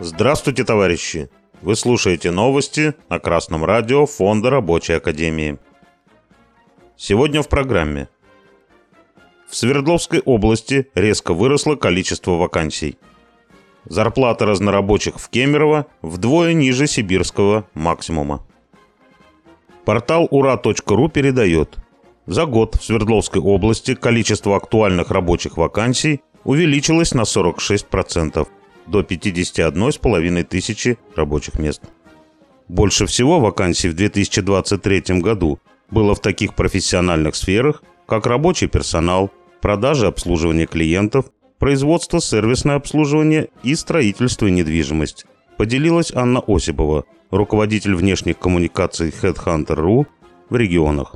Здравствуйте, товарищи! Вы слушаете новости на Красном радио Фонда Рабочей Академии. Сегодня в программе. В Свердловской области резко выросло количество вакансий. Зарплата разнорабочих в Кемерово вдвое ниже сибирского максимума. Портал ура.ру передает. За год в Свердловской области количество актуальных рабочих вакансий увеличилось на 46% до 51,5 тысячи рабочих мест. Больше всего вакансий в 2023 году было в таких профессиональных сферах, как рабочий персонал, продажа обслуживание клиентов, производство, сервисное обслуживание и строительство и недвижимость, поделилась Анна Осипова, руководитель внешних коммуникаций Headhunter.ru в регионах.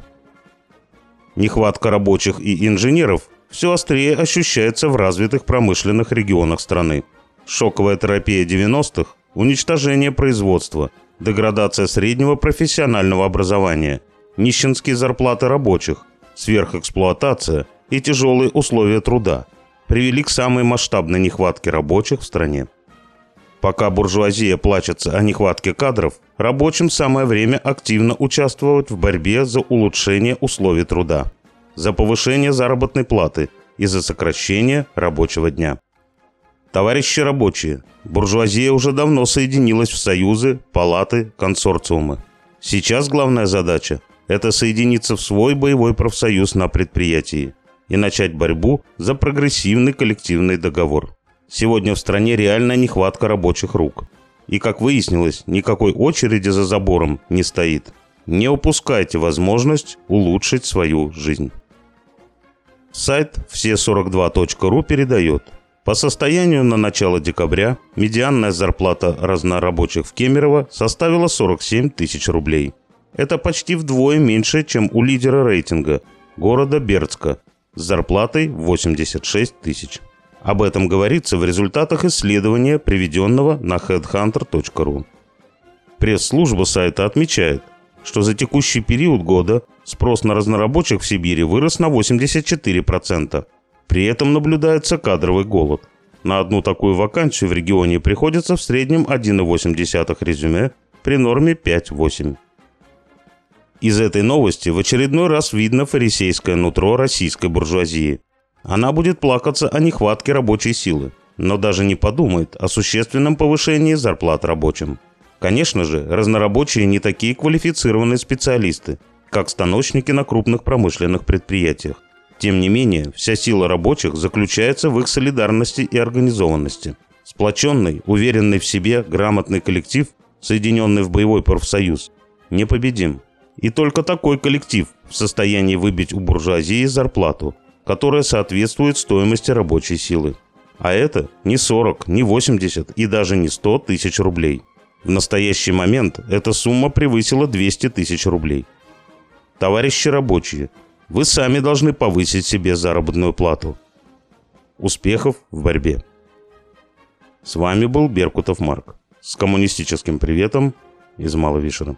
Нехватка рабочих и инженеров все острее ощущается в развитых промышленных регионах страны – шоковая терапия 90-х, уничтожение производства, деградация среднего профессионального образования, нищенские зарплаты рабочих, сверхэксплуатация и тяжелые условия труда привели к самой масштабной нехватке рабочих в стране. Пока буржуазия плачется о нехватке кадров, рабочим самое время активно участвовать в борьбе за улучшение условий труда, за повышение заработной платы и за сокращение рабочего дня. Товарищи рабочие, буржуазия уже давно соединилась в союзы, палаты, консорциумы. Сейчас главная задача – это соединиться в свой боевой профсоюз на предприятии и начать борьбу за прогрессивный коллективный договор. Сегодня в стране реальная нехватка рабочих рук. И, как выяснилось, никакой очереди за забором не стоит. Не упускайте возможность улучшить свою жизнь. Сайт все42.ру передает – по состоянию на начало декабря медианная зарплата разнорабочих в Кемерово составила 47 тысяч рублей. Это почти вдвое меньше, чем у лидера рейтинга – города Бердска с зарплатой 86 тысяч. Об этом говорится в результатах исследования, приведенного на headhunter.ru. Пресс-служба сайта отмечает, что за текущий период года спрос на разнорабочих в Сибири вырос на 84%, при этом наблюдается кадровый голод. На одну такую вакансию в регионе приходится в среднем 1,8 резюме при норме 5-8. Из этой новости в очередной раз видно фарисейское нутро российской буржуазии. Она будет плакаться о нехватке рабочей силы, но даже не подумает о существенном повышении зарплат рабочим. Конечно же, разнорабочие не такие квалифицированные специалисты, как станочники на крупных промышленных предприятиях. Тем не менее, вся сила рабочих заключается в их солидарности и организованности. Сплоченный, уверенный в себе, грамотный коллектив, соединенный в боевой профсоюз, непобедим. И только такой коллектив в состоянии выбить у буржуазии зарплату, которая соответствует стоимости рабочей силы. А это не 40, не 80 и даже не 100 тысяч рублей. В настоящий момент эта сумма превысила 200 тысяч рублей. Товарищи рабочие, вы сами должны повысить себе заработную плату. Успехов в борьбе. С вами был Беркутов Марк. С коммунистическим приветом из Маловишера.